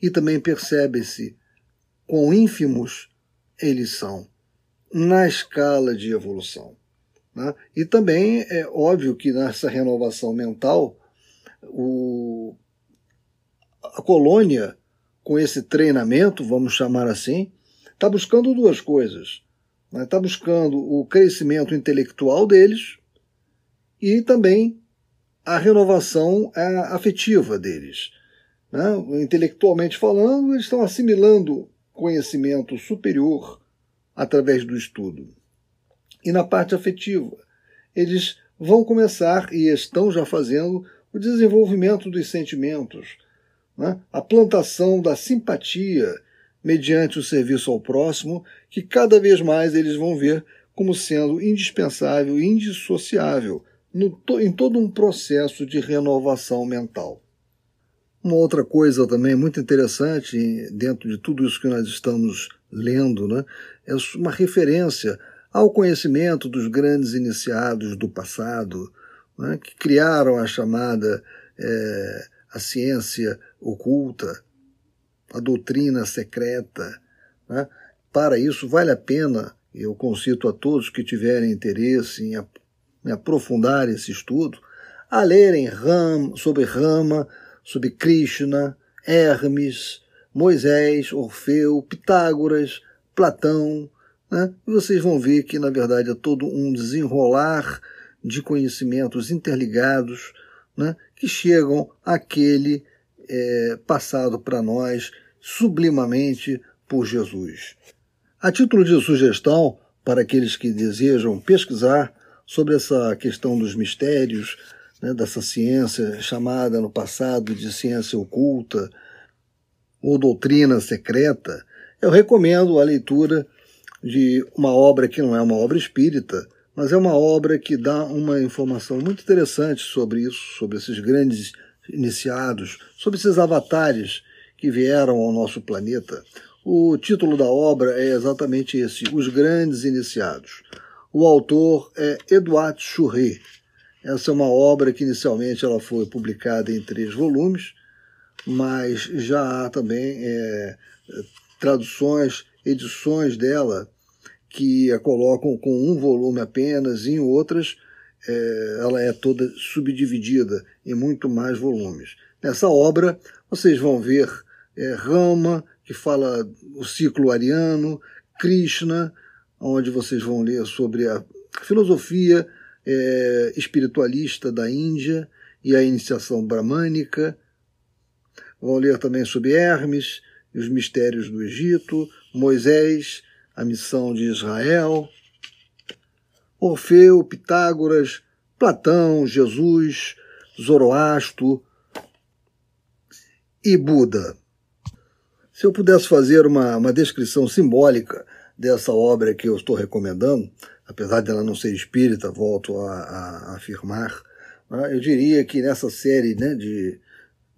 e também percebe-se quão ínfimos eles são na escala de evolução. Né? E também é óbvio que nessa renovação mental, o, a colônia, com esse treinamento, vamos chamar assim, está buscando duas coisas. Está né? Tá buscando o crescimento intelectual deles e também a renovação é, afetiva deles. Né? Intelectualmente falando, eles estão assimilando conhecimento superior através do estudo. E na parte afetiva, eles vão começar e estão já fazendo o desenvolvimento dos sentimentos, né? a plantação da simpatia mediante o serviço ao próximo, que cada vez mais eles vão ver como sendo indispensável e indissociável no, em todo um processo de renovação mental. Uma outra coisa também muito interessante dentro de tudo isso que nós estamos lendo, né, é uma referência ao conhecimento dos grandes iniciados do passado, né, que criaram a chamada é, a ciência oculta, a doutrina secreta. Né. Para isso, vale a pena, eu concito a todos que tiverem interesse em, em aprofundar esse estudo, a lerem Ram, sobre Rama, sobre Krishna, Hermes, Moisés, Orfeu, Pitágoras, Platão, né? e vocês vão ver que, na verdade, é todo um desenrolar de conhecimentos interligados né? que chegam àquele é, passado para nós sublimamente por Jesus. A título de sugestão para aqueles que desejam pesquisar sobre essa questão dos mistérios, né, dessa ciência chamada no passado de ciência oculta ou doutrina secreta, eu recomendo a leitura de uma obra que não é uma obra espírita, mas é uma obra que dá uma informação muito interessante sobre isso, sobre esses grandes iniciados, sobre esses avatares que vieram ao nosso planeta. O título da obra é exatamente esse: Os Grandes Iniciados. O autor é Edouard Chouret. Essa é uma obra que inicialmente ela foi publicada em três volumes, mas já há também é, traduções, edições dela que a colocam com um volume apenas, e em outras é, ela é toda subdividida em muito mais volumes. Nessa obra vocês vão ver é, Rama, que fala o ciclo ariano, Krishna, onde vocês vão ler sobre a filosofia é, espiritualista da Índia e a iniciação bramânica. Vão ler também sobre Hermes e os mistérios do Egito, Moisés, a missão de Israel, Orfeu, Pitágoras, Platão, Jesus, Zoroastro e Buda. Se eu pudesse fazer uma, uma descrição simbólica dessa obra que eu estou recomendando, apesar dela não ser espírita, volto a, a, afirmar, né, eu diria que nessa série né, de,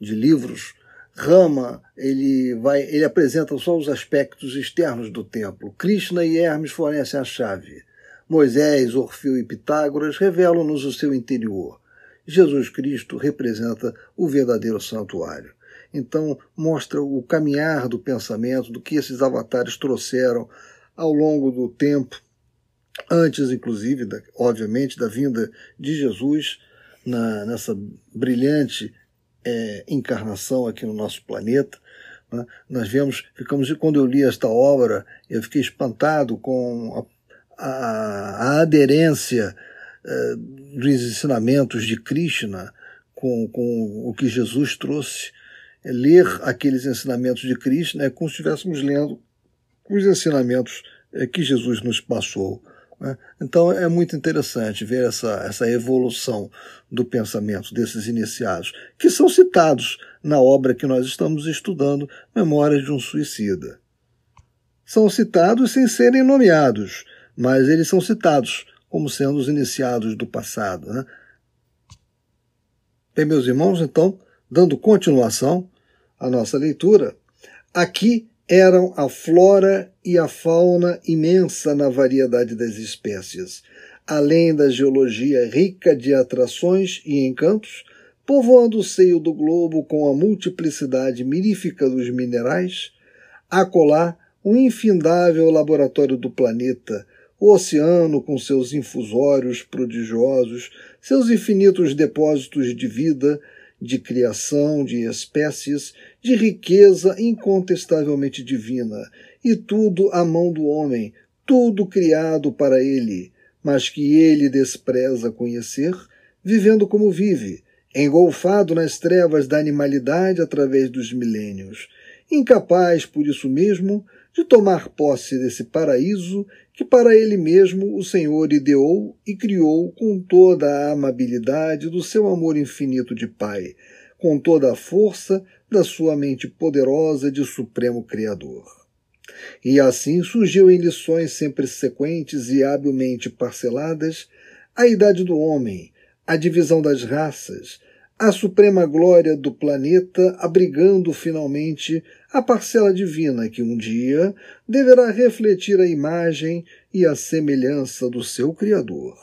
de livros Rama, ele vai, ele apresenta só os aspectos externos do templo. Krishna e Hermes fornecem a chave. Moisés, Orfeu e Pitágoras revelam-nos o seu interior. Jesus Cristo representa o verdadeiro santuário. Então, mostra o caminhar do pensamento, do que esses avatares trouxeram ao longo do tempo, antes, inclusive, da, obviamente, da vinda de Jesus, na, nessa brilhante é, encarnação aqui no nosso planeta. Né? Nós vemos, ficamos, quando eu li esta obra, eu fiquei espantado com a, a, a aderência é, dos ensinamentos de Krishna com, com o que Jesus trouxe. É, ler aqueles ensinamentos de Krishna é como se estivéssemos lendo os ensinamentos é, que Jesus nos passou. Né? Então é muito interessante ver essa, essa evolução do pensamento desses iniciados, que são citados na obra que nós estamos estudando, Memórias de um Suicida. São citados sem serem nomeados, mas eles são citados como sendo os iniciados do passado. Né? Bem, meus irmãos, então, dando continuação à nossa leitura, aqui eram a flora e a fauna imensa na variedade das espécies, além da geologia rica de atrações e encantos, povoando o seio do globo com a multiplicidade mirífica dos minerais, acolá o infindável laboratório do planeta, o oceano com seus infusórios prodigiosos, seus infinitos depósitos de vida, de criação de espécies, de riqueza incontestavelmente divina, e tudo à mão do homem, tudo criado para ele, mas que ele despreza conhecer, vivendo como vive, engolfado nas trevas da animalidade através dos milênios, incapaz, por isso mesmo, de tomar posse desse paraíso que para ele mesmo o Senhor ideou e criou com toda a amabilidade do seu amor infinito de Pai, com toda a força da sua mente poderosa de Supremo Criador. E assim surgiu em lições sempre sequentes e habilmente parceladas a idade do homem, a divisão das raças, a suprema glória do planeta, abrigando finalmente a parcela divina que um dia deverá refletir a imagem e a semelhança do seu Criador.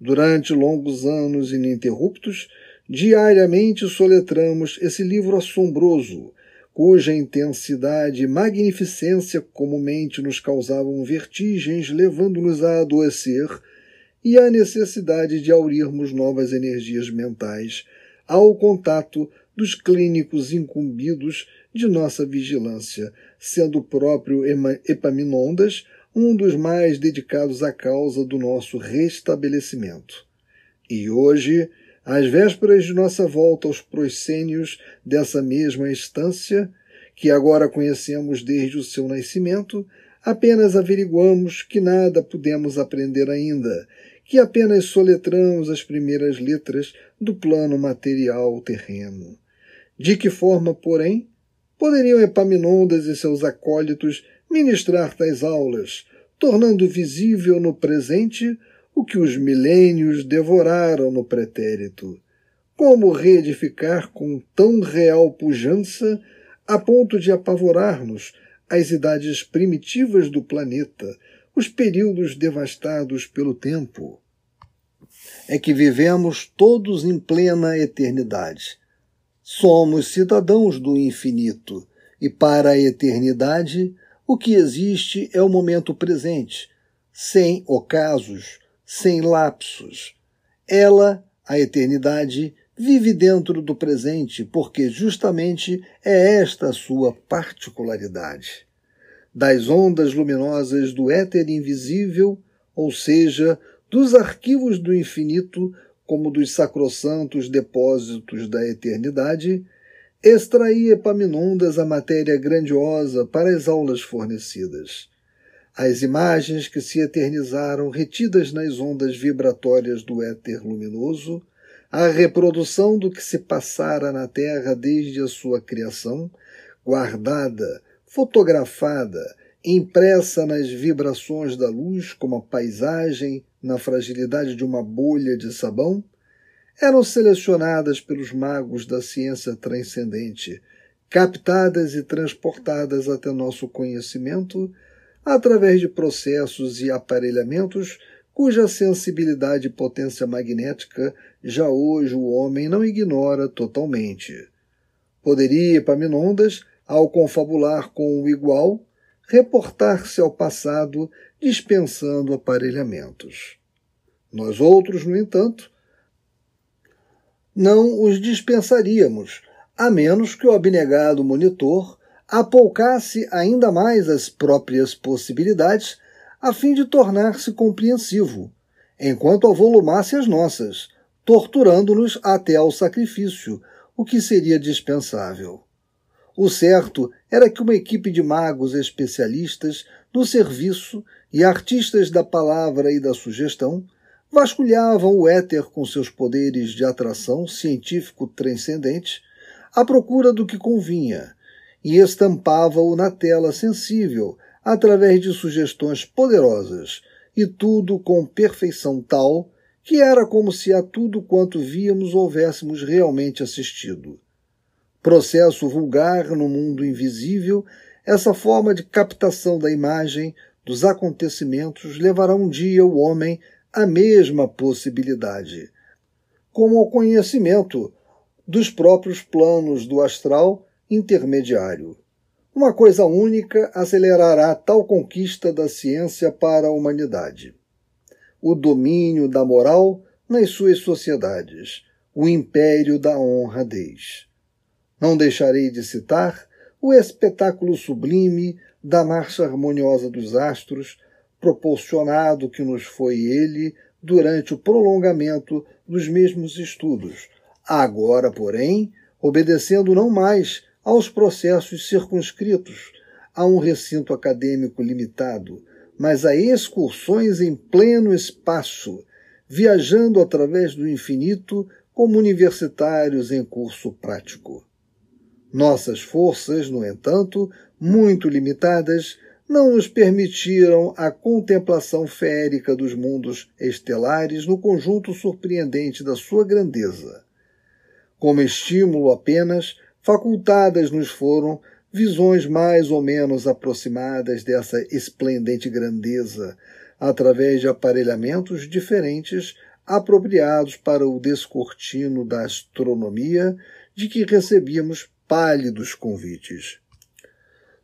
Durante longos anos ininterruptos, diariamente soletramos esse livro assombroso, cuja intensidade e magnificência comumente nos causavam vertigens, levando-nos a adoecer e a necessidade de aurirmos novas energias mentais ao contato dos clínicos incumbidos de nossa vigilância, sendo o próprio Epaminondas um dos mais dedicados à causa do nosso restabelecimento. E hoje, às vésperas de nossa volta aos proscênios dessa mesma estância, que agora conhecemos desde o seu nascimento, apenas averiguamos que nada pudemos aprender ainda, que apenas soletramos as primeiras letras do plano material terreno. De que forma, porém, poderiam Epaminondas e seus acólitos ministrar tais aulas, tornando visível no presente o que os milênios devoraram no pretérito? Como reedificar com tão real pujança a ponto de apavorar-nos as idades primitivas do planeta, os períodos devastados pelo tempo? É que vivemos todos em plena eternidade. Somos cidadãos do infinito, e para a eternidade o que existe é o momento presente, sem ocasos, sem lapsos. Ela, a eternidade, vive dentro do presente, porque justamente é esta a sua particularidade. Das ondas luminosas do éter invisível, ou seja, dos arquivos do infinito, como dos sacrossantos depósitos da eternidade, extraí Epaminondas a matéria grandiosa para as aulas fornecidas. As imagens que se eternizaram retidas nas ondas vibratórias do éter luminoso, a reprodução do que se passara na Terra desde a sua criação, guardada, fotografada, impressa nas vibrações da luz como a paisagem na fragilidade de uma bolha de sabão, eram selecionadas pelos magos da ciência transcendente, captadas e transportadas até nosso conhecimento através de processos e aparelhamentos cuja sensibilidade e potência magnética já hoje o homem não ignora totalmente. Poderia Epaminondas, ao confabular com o igual, reportar-se ao passado dispensando aparelhamentos. Nós outros, no entanto, não os dispensaríamos, a menos que o abnegado monitor apoucasse ainda mais as próprias possibilidades a fim de tornar-se compreensivo, enquanto avolumasse as nossas, torturando-nos até ao sacrifício, o que seria dispensável. O certo era que uma equipe de magos especialistas no serviço e artistas da palavra e da sugestão vasculhavam o éter com seus poderes de atração científico transcendente à procura do que convinha e estampava-o na tela sensível através de sugestões poderosas e tudo com perfeição tal que era como se a tudo quanto víamos houvéssemos realmente assistido. Processo vulgar no mundo invisível, essa forma de captação da imagem dos acontecimentos levará um dia o homem à mesma possibilidade, como ao conhecimento dos próprios planos do astral intermediário. Uma coisa única acelerará tal conquista da ciência para a humanidade o domínio da moral nas suas sociedades, o império da honradez. Não deixarei de citar o espetáculo sublime da marcha harmoniosa dos astros, proporcionado que nos foi ele durante o prolongamento dos mesmos estudos, agora, porém, obedecendo não mais aos processos circunscritos, a um recinto acadêmico limitado, mas a excursões em pleno espaço, viajando através do infinito como universitários em curso prático. Nossas forças, no entanto, muito limitadas, não nos permitiram a contemplação férica dos mundos estelares no conjunto surpreendente da sua grandeza. Como estímulo apenas, facultadas nos foram visões mais ou menos aproximadas dessa esplendente grandeza, através de aparelhamentos diferentes apropriados para o descortino da astronomia, de que recebíamos pálidos convites.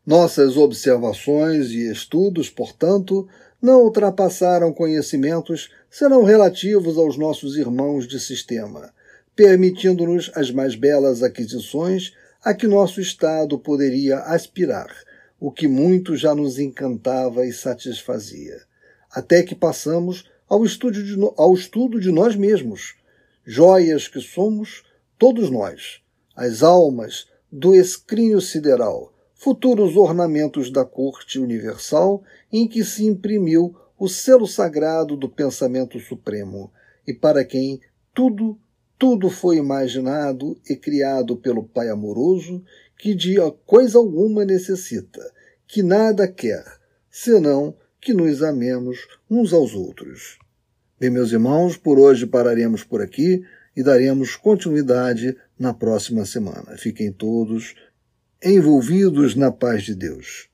Nossas observações e estudos, portanto, não ultrapassaram conhecimentos senão relativos aos nossos irmãos de sistema, permitindo-nos as mais belas aquisições a que nosso Estado poderia aspirar, o que muito já nos encantava e satisfazia, até que passamos ao estudo de, ao estudo de nós mesmos, joias que somos todos nós, as almas do escrínio sideral, futuros ornamentos da corte universal em que se imprimiu o selo sagrado do pensamento supremo, e para quem tudo, tudo foi imaginado e criado pelo Pai amoroso, que de coisa alguma necessita, que nada quer, senão que nos amemos uns aos outros. Bem, meus irmãos, por hoje pararemos por aqui e daremos continuidade na próxima semana. Fiquem todos envolvidos na paz de Deus.